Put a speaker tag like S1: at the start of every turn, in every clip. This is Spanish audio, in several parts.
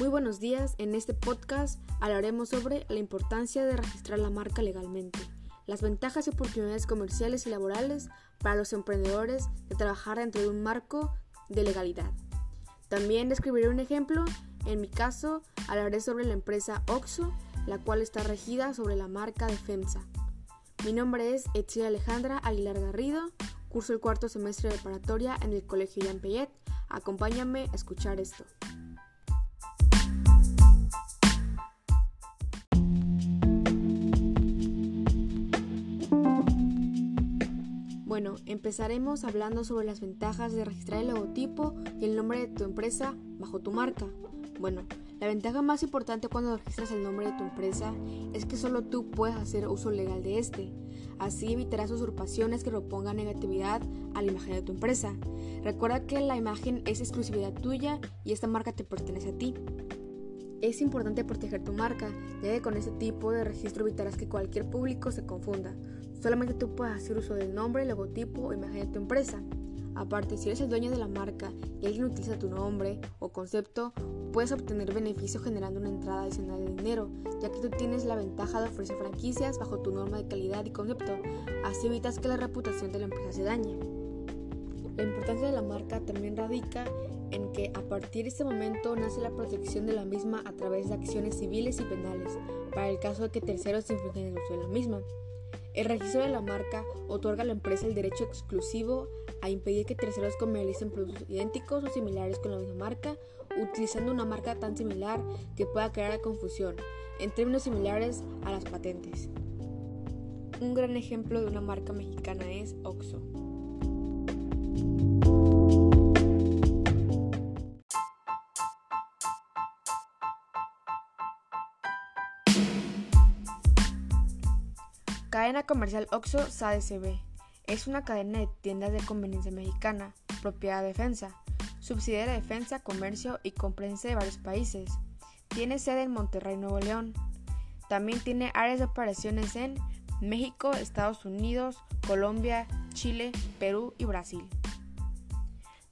S1: Muy buenos días, en este podcast hablaremos sobre la importancia de registrar la marca legalmente, las ventajas y oportunidades comerciales y laborales para los emprendedores de trabajar dentro de un marco de legalidad. También describiré un ejemplo, en mi caso hablaré sobre la empresa OXO, la cual está regida sobre la marca de FEMSA. Mi nombre es Etziel Alejandra Aguilar Garrido, curso el cuarto semestre de preparatoria en el Colegio Jean Payet. Acompáñame a escuchar esto. Bueno, empezaremos hablando sobre las ventajas de registrar el logotipo y el nombre de tu empresa bajo tu marca. Bueno, la ventaja más importante cuando registras el nombre de tu empresa es que solo tú puedes hacer uso legal de este. Así evitarás usurpaciones que propongan negatividad a la imagen de tu empresa. Recuerda que la imagen es exclusividad tuya y esta marca te pertenece a ti. Es importante proteger tu marca, ya que con este tipo de registro evitarás que cualquier público se confunda. Solamente tú puedes hacer uso del nombre, logotipo o imagen de tu empresa. Aparte, si eres el dueño de la marca y alguien utiliza tu nombre o concepto, puedes obtener beneficio generando una entrada adicional de dinero, ya que tú tienes la ventaja de ofrecer franquicias bajo tu norma de calidad y concepto, así evitas que la reputación de la empresa se dañe. La importancia de la marca también radica en que a partir de este momento nace la protección de la misma a través de acciones civiles y penales, para el caso de que terceros infringen el uso de la misma. El registro de la marca otorga a la empresa el derecho exclusivo a impedir que terceros comercialicen productos idénticos o similares con la misma marca, utilizando una marca tan similar que pueda crear confusión, en términos similares a las patentes. Un gran ejemplo de una marca mexicana es OXO. Cadena comercial OXO SADCB es una cadena de tiendas de conveniencia mexicana, propiedad de Defensa, subsidiaria de Defensa, Comercio y Comprensa de varios países. Tiene sede en Monterrey, Nuevo León. También tiene áreas de operaciones en México, Estados Unidos, Colombia, Chile, Perú y Brasil.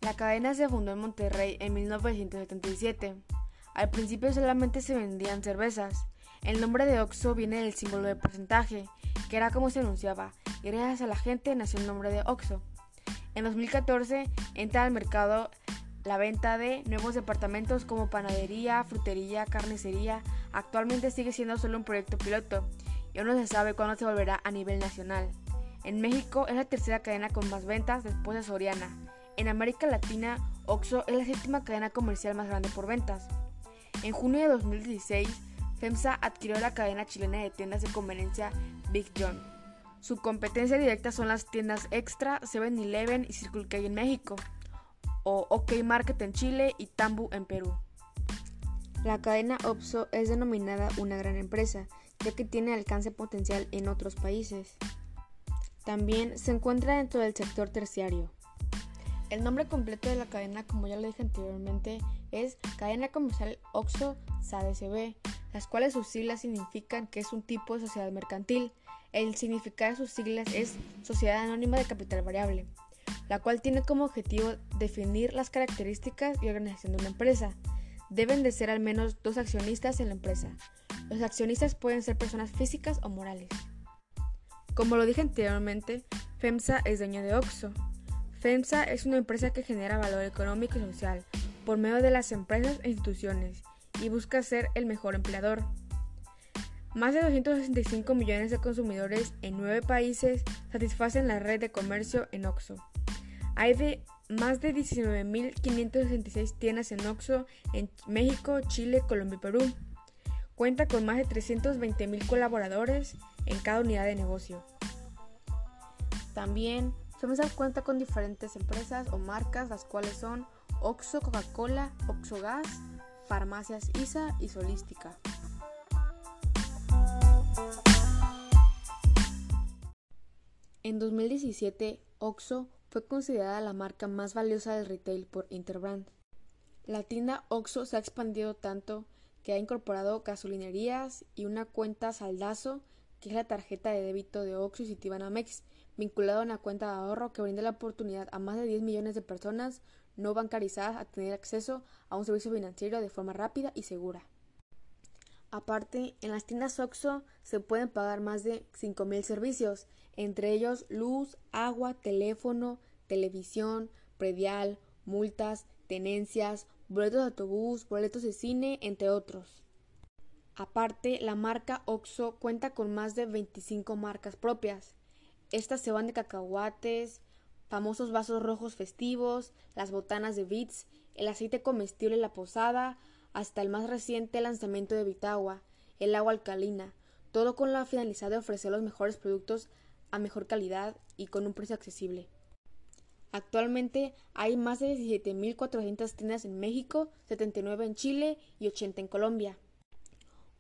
S1: La cadena se fundó en Monterrey en 1977. Al principio solamente se vendían cervezas. El nombre de OXO viene del símbolo de porcentaje, que era como se anunciaba, y gracias a la gente nació el nombre de OXO. En 2014 entra al mercado la venta de nuevos departamentos como panadería, frutería, carnicería. Actualmente sigue siendo solo un proyecto piloto y aún no se sabe cuándo se volverá a nivel nacional. En México es la tercera cadena con más ventas después de Soriana. En América Latina, OXO es la séptima cadena comercial más grande por ventas. En junio de 2016, FEMSA adquirió la cadena chilena de tiendas de conveniencia Big John. Su competencia directa son las tiendas Extra, 7-Eleven y Circle K en México, o OK Market en Chile y Tambu en Perú. La cadena OPSO es denominada una gran empresa, ya que tiene alcance potencial en otros países. También se encuentra dentro del sector terciario. El nombre completo de la cadena, como ya lo dije anteriormente, es Cadena Comercial OXO SADCB, las cuales sus siglas significan que es un tipo de sociedad mercantil. El significado de sus siglas es Sociedad Anónima de Capital Variable, la cual tiene como objetivo definir las características y organización de una empresa. Deben de ser al menos dos accionistas en la empresa. Los accionistas pueden ser personas físicas o morales. Como lo dije anteriormente, FEMSA es dueño de OXO. FEMSA es una empresa que genera valor económico y social por medio de las empresas e instituciones y busca ser el mejor empleador. Más de 265 millones de consumidores en nueve países satisfacen la red de comercio en OXO. Hay de más de 19.566 tiendas en OXO en México, Chile, Colombia y Perú. Cuenta con más de 320.000 colaboradores en cada unidad de negocio. También FEMSA cuenta con diferentes empresas o marcas, las cuales son OXO, Coca-Cola, OXO Gas, Farmacias ISA y Solística. En 2017, OXO fue considerada la marca más valiosa del retail por Interbrand. La tienda OXO se ha expandido tanto que ha incorporado gasolinerías y una cuenta saldazo, que es la tarjeta de débito de OXO y Citibanamex, vinculada a una cuenta de ahorro que brinda la oportunidad a más de 10 millones de personas no bancarizadas a tener acceso a un servicio financiero de forma rápida y segura. Aparte, en las tiendas OXO se pueden pagar más de 5.000 servicios, entre ellos luz, agua, teléfono, televisión, predial, multas, tenencias, boletos de autobús, boletos de cine, entre otros. Aparte, la marca OXO cuenta con más de 25 marcas propias. Estas se van de cacahuates, famosos vasos rojos festivos, las botanas de Bits, el aceite comestible La Posada, hasta el más reciente lanzamiento de Vitagua, el agua alcalina, todo con la finalidad de ofrecer los mejores productos a mejor calidad y con un precio accesible. Actualmente hay más de 17.400 tiendas en México, 79 en Chile y 80 en Colombia.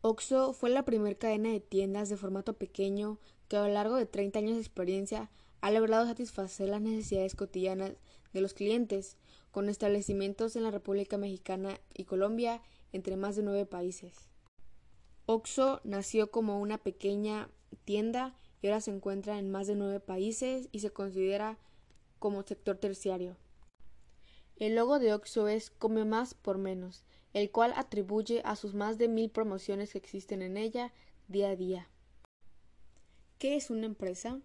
S1: Oxo fue la primera cadena de tiendas de formato pequeño que a lo largo de 30 años de experiencia ha logrado satisfacer las necesidades cotidianas de los clientes, con establecimientos en la República Mexicana y Colombia, entre más de nueve países. Oxo nació como una pequeña tienda y ahora se encuentra en más de nueve países y se considera como sector terciario. El logo de Oxo es Come más por menos, el cual atribuye a sus más de mil promociones que existen en ella día a día. ¿Qué es una empresa?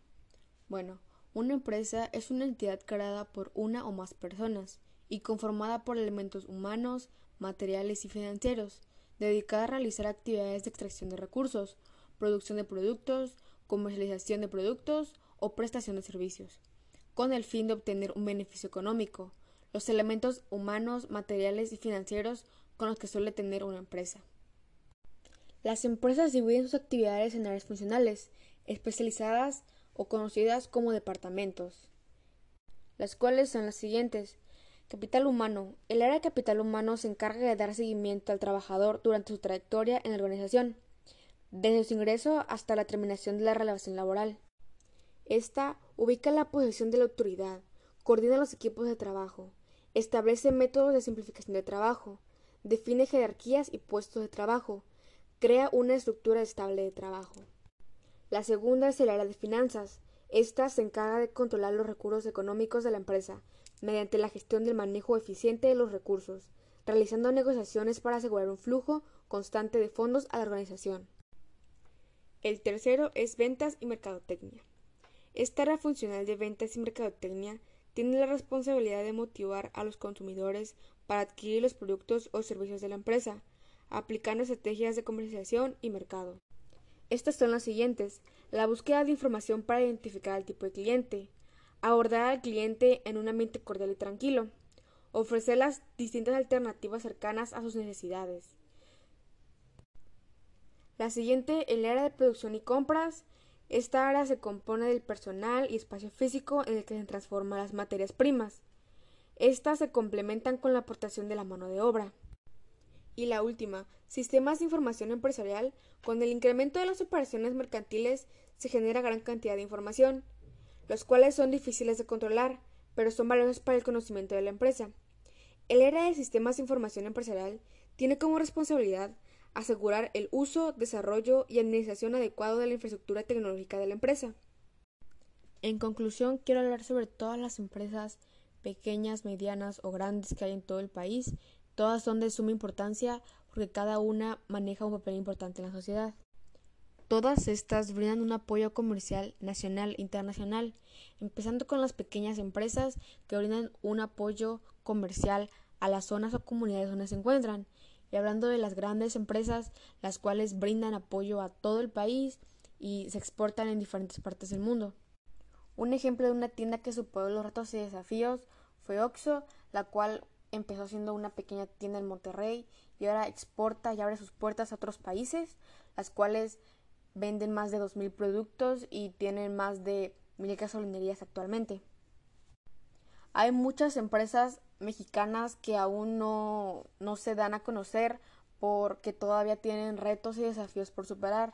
S1: Bueno, una empresa es una entidad creada por una o más personas y conformada por elementos humanos, materiales y financieros, dedicada a realizar actividades de extracción de recursos, producción de productos, comercialización de productos o prestación de servicios, con el fin de obtener un beneficio económico, los elementos humanos, materiales y financieros con los que suele tener una empresa. Las empresas dividen sus actividades en áreas funcionales, especializadas o conocidas como departamentos, las cuales son las siguientes. Capital humano. El área de capital humano se encarga de dar seguimiento al trabajador durante su trayectoria en la organización, desde su ingreso hasta la terminación de la relación laboral. Esta ubica la posición de la autoridad, coordina los equipos de trabajo, establece métodos de simplificación de trabajo, define jerarquías y puestos de trabajo, crea una estructura estable de trabajo. La segunda es el área de finanzas. Esta se encarga de controlar los recursos económicos de la empresa mediante la gestión del manejo eficiente de los recursos, realizando negociaciones para asegurar un flujo constante de fondos a la organización. El tercero es ventas y mercadotecnia. Esta área funcional de ventas y mercadotecnia tiene la responsabilidad de motivar a los consumidores para adquirir los productos o servicios de la empresa, aplicando estrategias de comercialización y mercado. Estas son las siguientes. La búsqueda de información para identificar al tipo de cliente. Abordar al cliente en un ambiente cordial y tranquilo. Ofrecer las distintas alternativas cercanas a sus necesidades. La siguiente, el área de producción y compras. Esta área se compone del personal y espacio físico en el que se transforman las materias primas. Estas se complementan con la aportación de la mano de obra. Y la última, sistemas de información empresarial. Con el incremento de las operaciones mercantiles se genera gran cantidad de información, los cuales son difíciles de controlar, pero son valiosos para el conocimiento de la empresa. El área de sistemas de información empresarial tiene como responsabilidad asegurar el uso, desarrollo y administración adecuado de la infraestructura tecnológica de la empresa. En conclusión, quiero hablar sobre todas las empresas pequeñas, medianas o grandes que hay en todo el país Todas son de suma importancia porque cada una maneja un papel importante en la sociedad. Todas estas brindan un apoyo comercial nacional e internacional, empezando con las pequeñas empresas que brindan un apoyo comercial a las zonas o comunidades donde se encuentran, y hablando de las grandes empresas, las cuales brindan apoyo a todo el país y se exportan en diferentes partes del mundo. Un ejemplo de una tienda que superó los retos y desafíos fue Oxxo, la cual empezó siendo una pequeña tienda en Monterrey y ahora exporta y abre sus puertas a otros países, las cuales venden más de 2.000 productos y tienen más de 1.000 gasolinerías actualmente. Hay muchas empresas mexicanas que aún no, no se dan a conocer porque todavía tienen retos y desafíos por superar.